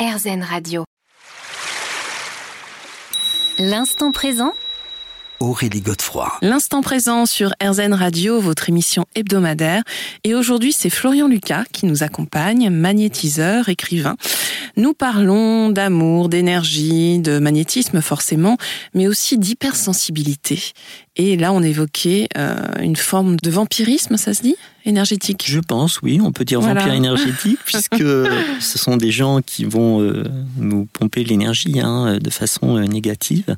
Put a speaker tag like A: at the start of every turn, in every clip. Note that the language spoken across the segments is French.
A: RZN Radio. L'instant présent
B: Aurélie Godefroy.
C: L'instant présent sur RZN Radio, votre émission hebdomadaire. Et aujourd'hui, c'est Florian Lucas qui nous accompagne, magnétiseur, écrivain. Nous parlons d'amour, d'énergie, de magnétisme forcément, mais aussi d'hypersensibilité. Et là, on évoquait euh, une forme de vampirisme, ça se dit Énergétique?
B: Je pense, oui, on peut dire
C: Voilà.
B: vampire énergétique, puisque ce sont des gens qui vont euh, nous pomper l'énergie hein, de façon euh, négative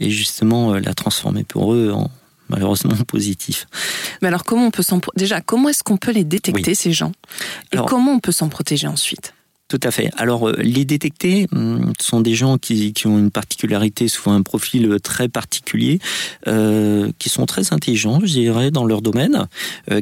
B: et justement euh, la transformer pour eux en malheureusement positif.
C: Mais alors, comment on peut s'en... Déjà, comment est-ce qu'on peut les détecter,
B: Oui.
C: ces gens? Et
B: Alors-
C: comment on peut s'en protéger ensuite?
B: Tout à fait. Alors, euh, les détecter hum, sont des gens qui, qui ont une particularité, souvent un profil euh, très particulier, euh, qui sont très intelligents, je dirais, dans leur domaine,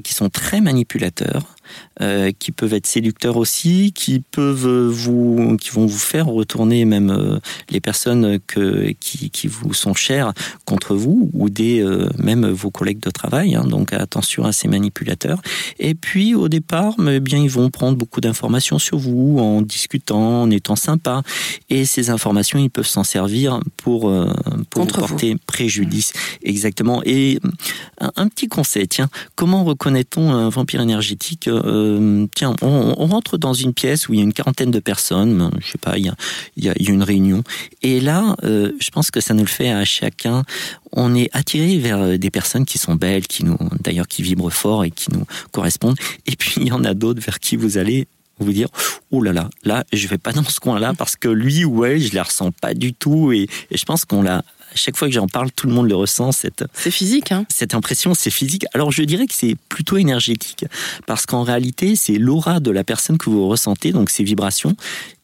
B: qui sont très manipulateurs. Euh, qui peuvent être séducteurs aussi, qui peuvent vous, qui vont vous faire retourner même euh, les personnes que, qui, qui vous sont chères contre vous ou des euh, même vos collègues de travail. hein. donc attention à ces manipulateurs. Et puis au départ, mais bien ils vont prendre beaucoup d'informations sur vous en discutant, en étant sympa. Et ces informations, ils peuvent s'en servir pour pour
C: Contre
B: vous porter préjudice. Exactement. Et un, un petit conseil, tiens, comment reconnaît-on un vampire énergétique Euh, Tiens, on, rentre dans une pièce où il y a une quarantaine de personnes. Je sais pas, il y a, une réunion. Et là, euh, je pense que ça nous le fait à chacun. On est attiré vers des personnes qui sont belles, qui nous, d'ailleurs, qui vibrent fort et qui nous correspondent. Et puis il y en a d'autres vers qui vous allez vous dire oh là là là je vais pas dans ce coin là parce que lui ou elle je la ressens pas du tout et, et je pense qu'on l'a chaque fois que j'en parle tout le monde le ressent cette
C: C'est physique, hein
B: cette impression, c'est physique. Alors je dirais que c'est plutôt énergétique, parce qu'en réalité, c'est l'aura de la personne que vous ressentez, donc ces vibrations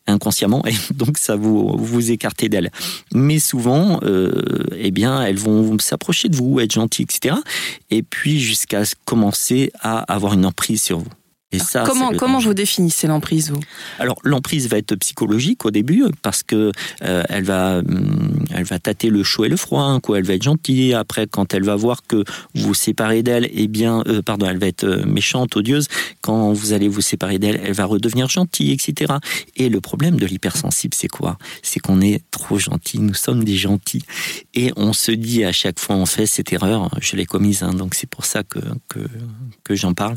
B: inconsciemment, et donc ça vous vous écartez d'elle. Mais souvent, euh, eh bien, elles vont s'approcher de vous, être gentilles, etc. Et puis jusqu'à commencer à avoir une emprise sur vous. Et ça,
C: Comment, vous définissez l'emprise, vous?
B: Alors l'emprise va être psychologique au début parce que euh, elle va hum, elle va tâter le chaud et le froid, hein, quoi. Elle va être gentille. Après, quand elle va voir que vous vous séparez d'elle, eh bien, euh, pardon, elle va être euh, méchante, odieuse. Quand vous allez vous séparer d'elle, elle va redevenir gentille, etc. Et le problème de l'hypersensible, c'est quoi? C'est qu'on est trop gentil. Nous sommes des gentils et on se dit à chaque fois on fait cette erreur. Je l'ai commise, hein, donc c'est pour ça que que, que j'en parle.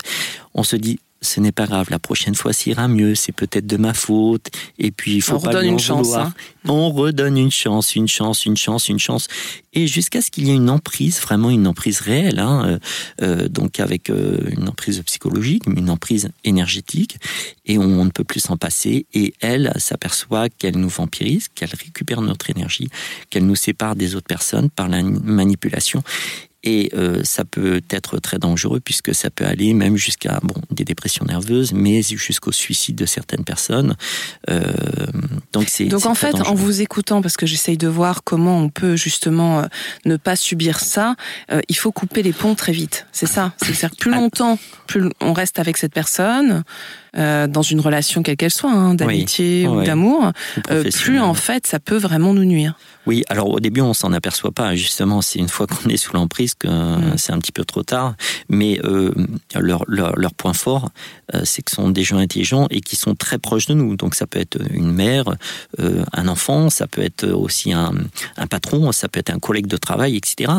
B: On se dit ce n'est pas grave, la prochaine fois ça ira mieux, c'est peut-être de ma faute, et puis il faut
C: On
B: pas
C: redonne
B: lui en
C: une chance, hein.
B: On redonne une chance, une chance, une chance, une chance, et jusqu'à ce qu'il y ait une emprise, vraiment une emprise réelle, hein, euh, euh, donc avec euh, une emprise psychologique, une emprise énergétique, et on, ne peut plus s'en passer, et elle s'aperçoit qu'elle nous vampirise, qu'elle récupère notre énergie, qu'elle nous sépare des autres personnes par la manipulation, et euh, ça peut être très dangereux puisque ça peut aller même jusqu'à bon, des dépressions nerveuses, mais jusqu'au suicide de certaines personnes. Euh, donc c'est
C: Donc en fait, en vous écoutant, parce que j'essaye de voir comment on peut justement euh, ne pas subir ça, il faut couper les ponts très vite. C'est ça. C'est-à-dire que plus
B: Ah.
C: longtemps, plus on reste avec cette personne, euh, dans une relation quelle qu'elle soit, hein, d'amitié ou
B: Ouais.
C: d'amour,
B: Ou
C: euh, plus en fait ça peut vraiment nous nuire.
B: Oui, alors au début on s'en aperçoit pas. Justement, c'est une fois qu'on est sous l'emprise que euh,
C: Mm.
B: c'est un petit peu trop tard. Mais euh, leur, leur, leur point fort, euh, c'est que ce sont des gens intelligents et qui sont très proches de nous. Donc ça peut être une mère, euh, un enfant, ça peut être aussi un, un patron, ça peut être un collègue de travail, etc.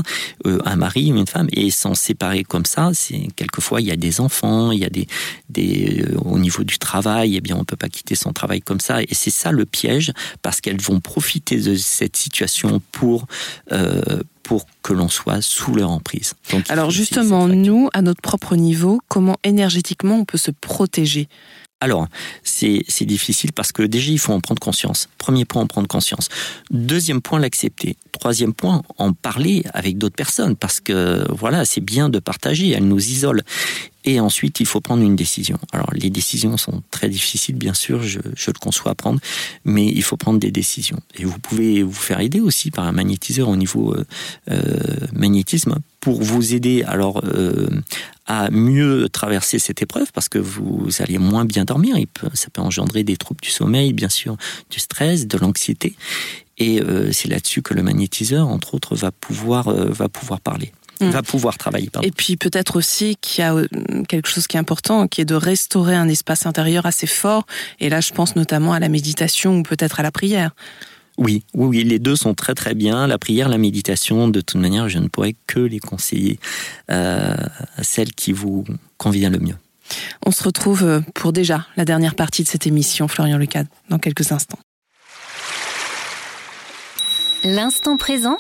B: Euh, un mari ou une femme. Et s'en séparer comme ça, c'est quelquefois il y a des enfants, il y a des, des euh, au niveau du travail, eh bien on peut pas quitter son travail comme ça. Et c'est ça le piège, parce qu'elles vont profiter de cette situation pour euh, pour que l'on soit sous leur emprise. Donc,
C: Alors justement, nous, à notre propre niveau, comment énergétiquement on peut se protéger?
B: Alors, c'est difficile parce que déjà, il faut en prendre conscience. Premier point, en prendre conscience. Deuxième point, l'accepter. Troisième point, en parler avec d'autres personnes parce que, voilà, c'est bien de partager, elles nous isolent. Et ensuite, il faut prendre une décision. Alors, les décisions sont très difficiles, bien sûr, je, je le conçois à prendre, mais il faut prendre des décisions. Et vous pouvez vous faire aider aussi par un magnétiseur au niveau euh, euh, magnétisme pour vous aider alors euh, à mieux traverser cette épreuve parce que vous allez moins bien dormir. Il peut- ça peut engendrer des troubles du sommeil, bien sûr, du stress, de l'anxiété. Et euh, c'est là-dessus que le magnétiseur, entre autres, va pouvoir, euh, va pouvoir parler. mm. va pouvoir travailler.
C: Et puis peut-être aussi qu'il y a quelque chose qui est important, qui est de restaurer un espace intérieur assez fort. Et là, je pense notamment à la méditation ou peut-être à la prière.
B: Oui, oui, oui, les deux sont très très bien. La prière, la méditation, de toute manière, je ne pourrais que les conseiller euh, à celle qui vous convient le mieux.
C: On se retrouve euh, pour déjà la dernière partie de cette émission, Florian Lucas, dans quelques instants.
A: L'instant présent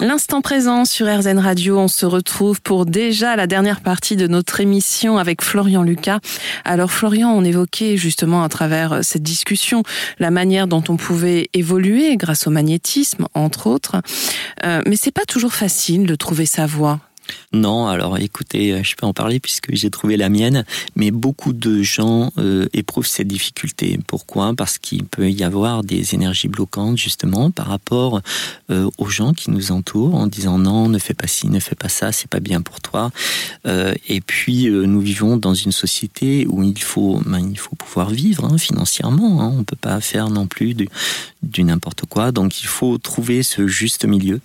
C: L'instant présent sur RZN Radio, on se retrouve pour déjà la dernière partie de notre émission avec Florian Lucas. Alors Florian, on évoquait justement à travers cette discussion la manière dont on pouvait évoluer grâce au magnétisme, entre autres. Euh, mais c'est pas toujours facile de trouver sa voie.
B: Non, alors écoutez, euh, je peux en parler puisque j'ai trouvé la mienne, mais beaucoup de gens euh, éprouvent cette difficulté. Pourquoi? Parce qu'il peut y avoir des énergies bloquantes justement par rapport euh, aux gens qui nous entourent en disant non, ne fais pas ci, ne fais pas ça, c'est pas bien pour toi. et puis nous vivons dans une société où il faut, ben, il faut pouvoir vivre hein, financièrement. Hein. On peut pas faire non plus du, du n'importe quoi, donc il faut trouver ce juste milieu.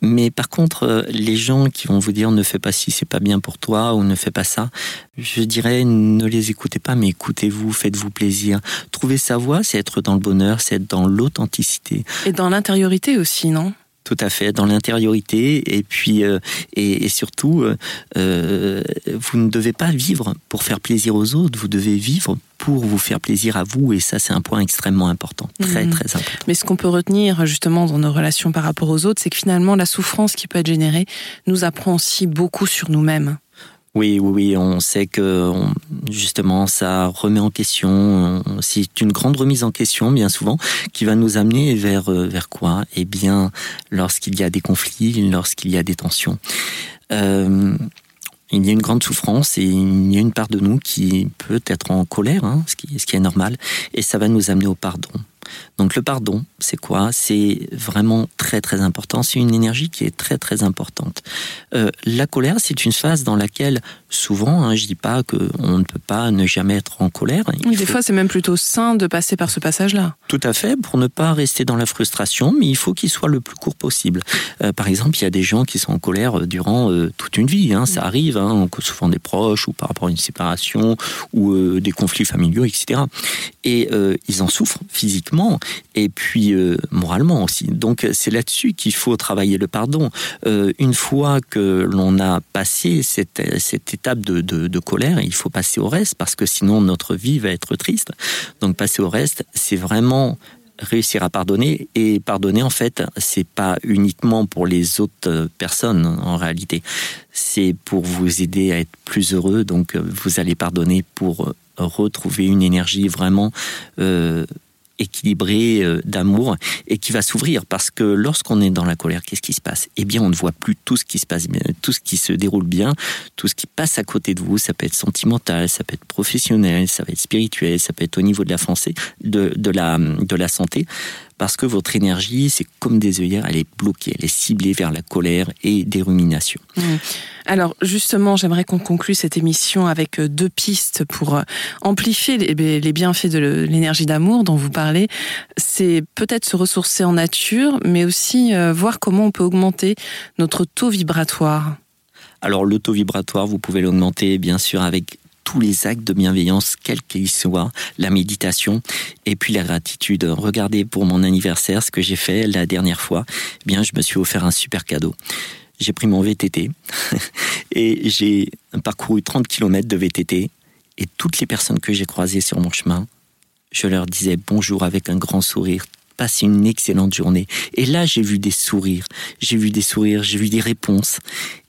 B: Mais par contre, les gens qui vont vous dire ne fais pas si c'est pas bien pour toi ou ne fais pas ça. Je dirais ne les écoutez pas, mais écoutez-vous, faites-vous plaisir. Trouver sa voix, c'est être dans le bonheur, c'est être dans l'authenticité.
C: Et dans l'intériorité aussi, non?
B: Tout à fait, dans l'intériorité et puis euh, et, surtout, euh, euh, vous ne devez pas vivre pour faire plaisir aux autres. Vous devez vivre pour vous faire plaisir à vous et ça c'est un point extrêmement important, très mhm. très important.
C: Mais ce qu'on peut retenir justement dans nos relations par rapport aux autres, c'est que finalement la souffrance qui peut être générée nous apprend aussi beaucoup sur nous-mêmes.
B: Oui, oui, oui, on sait que justement ça remet en question, c'est une grande remise en question bien souvent qui va nous amener vers euh, vers quoi? Eh bien, lorsqu'il y a des conflits, lorsqu'il y a des tensions. Euh, il y a une grande souffrance et il y a une part de nous qui peut être en colère, hein, ce, qui, ce qui est normal, et ça va nous amener au pardon. Donc le pardon, c'est quoi? C'est vraiment très très important. C'est une énergie qui est très très importante. Euh, la colère, c'est une phase dans laquelle souvent, hein, je dis pas que on ne peut pas ne jamais être en colère.
C: Oui, des fois, c'est même plutôt sain de passer par ce passage-là.
B: Tout à fait, pour ne pas rester dans la frustration, mais il faut qu'il soit le plus court possible. Euh, par exemple, il y a des gens qui sont en colère euh, durant euh, toute une vie. Hein, ça mm. arrive, hein, souvent des proches ou par rapport à une séparation ou des conflits familiaux, etc. Et ils en souffrent physiquement et puis moralement aussi. Donc c'est là-dessus qu'il faut travailler le pardon. une fois que l'on a passé cette, cette étape de, de, colère, il faut passer au reste parce que sinon notre vie va être triste. Donc passer au reste, c'est vraiment réussir à pardonner et pardonner en fait c'est pas uniquement pour les autres personnes en réalité c'est pour vous aider à être plus heureux donc vous allez pardonner pour retrouver une énergie vraiment euh, équilibré euh, d'amour et qui va s'ouvrir. Parce que lorsqu'on est dans la colère, qu'est-ce qui se passe? Eh bien, on ne voit plus tout ce qui se passe bien, tout ce qui se déroule bien, tout ce qui passe à côté de vous. Ça peut être sentimental, ça peut être professionnel, ça peut être spirituel, ça peut être au niveau de la, de, de la, de la santé parce que votre énergie, c'est comme des œillères, elle est bloquée, elle est ciblée vers la colère et des ruminations. Mmh.
C: Alors justement, j'aimerais qu'on conclue cette émission avec euh, deux pistes pour euh, amplifier les bienfaits de l'énergie d'amour dont vous parlez. C'est peut-être se ressourcer en nature, mais aussi euh, voir comment on peut augmenter notre taux vibratoire.
B: Alors le taux vibratoire, vous pouvez l'augmenter bien sûr avec tous les actes de bienveillance, quels qu'ils soient, la méditation et puis la gratitude. Regardez pour mon anniversaire ce que j'ai fait la dernière fois. Eh bien, je me suis offert un super cadeau. J'ai pris mon VTT et j'ai parcouru 30 km de VTT et toutes les personnes que j'ai croisées sur mon chemin, je leur disais bonjour avec un grand sourire, passez une excellente journée. Et là, j'ai vu des sourires, j'ai vu des sourires, j'ai vu des réponses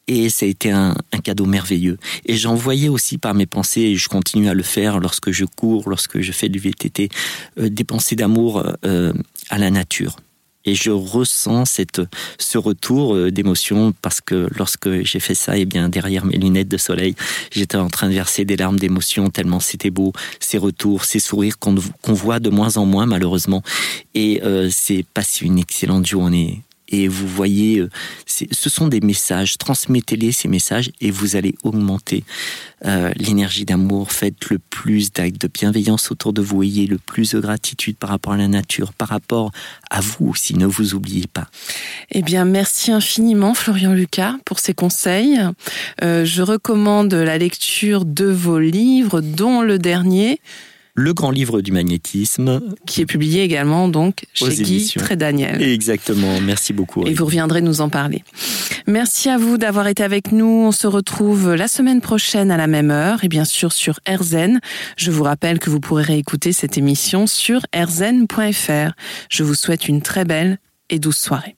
B: et ça a été un, cadeau merveilleux. Et j'en voyais aussi par mes pensées, et je continue à le faire lorsque je cours, lorsque je fais du VTT, euh, des pensées d'amour euh, à la nature. Et je ressens cette, ce retour euh, d'émotion parce que lorsque j'ai fait ça, et eh bien derrière mes lunettes de soleil, j'étais en train de verser des larmes d'émotion tellement c'était beau, ces retours, ces sourires qu'on voit de moins en moins malheureusement. Et c'est passé une excellente journée et vous voyez, euh, ce sont des messages. Transmettez-les ces messages et vous allez augmenter euh, l'énergie d'amour. Faites le plus d'actes de bienveillance autour de vous. Ayez le plus de gratitude par rapport à la nature, par rapport à vous aussi. Ne vous oubliez pas.
C: Eh bien, merci infiniment, Florian Lucas, pour ces conseils. Euh, je recommande la lecture de vos livres, dont le dernier.
B: Le grand livre du magnétisme.
C: Qui est publié également donc chez Guy Trédaniel.
B: Exactement, merci beaucoup.
C: Et vous reviendrez nous en parler. Merci à vous d'avoir été avec nous. On se retrouve la semaine prochaine à la même heure et bien sûr sur RZN. Je vous rappelle que vous pourrez réécouter cette émission sur rzn.fr. Je vous souhaite une très belle et douce soirée.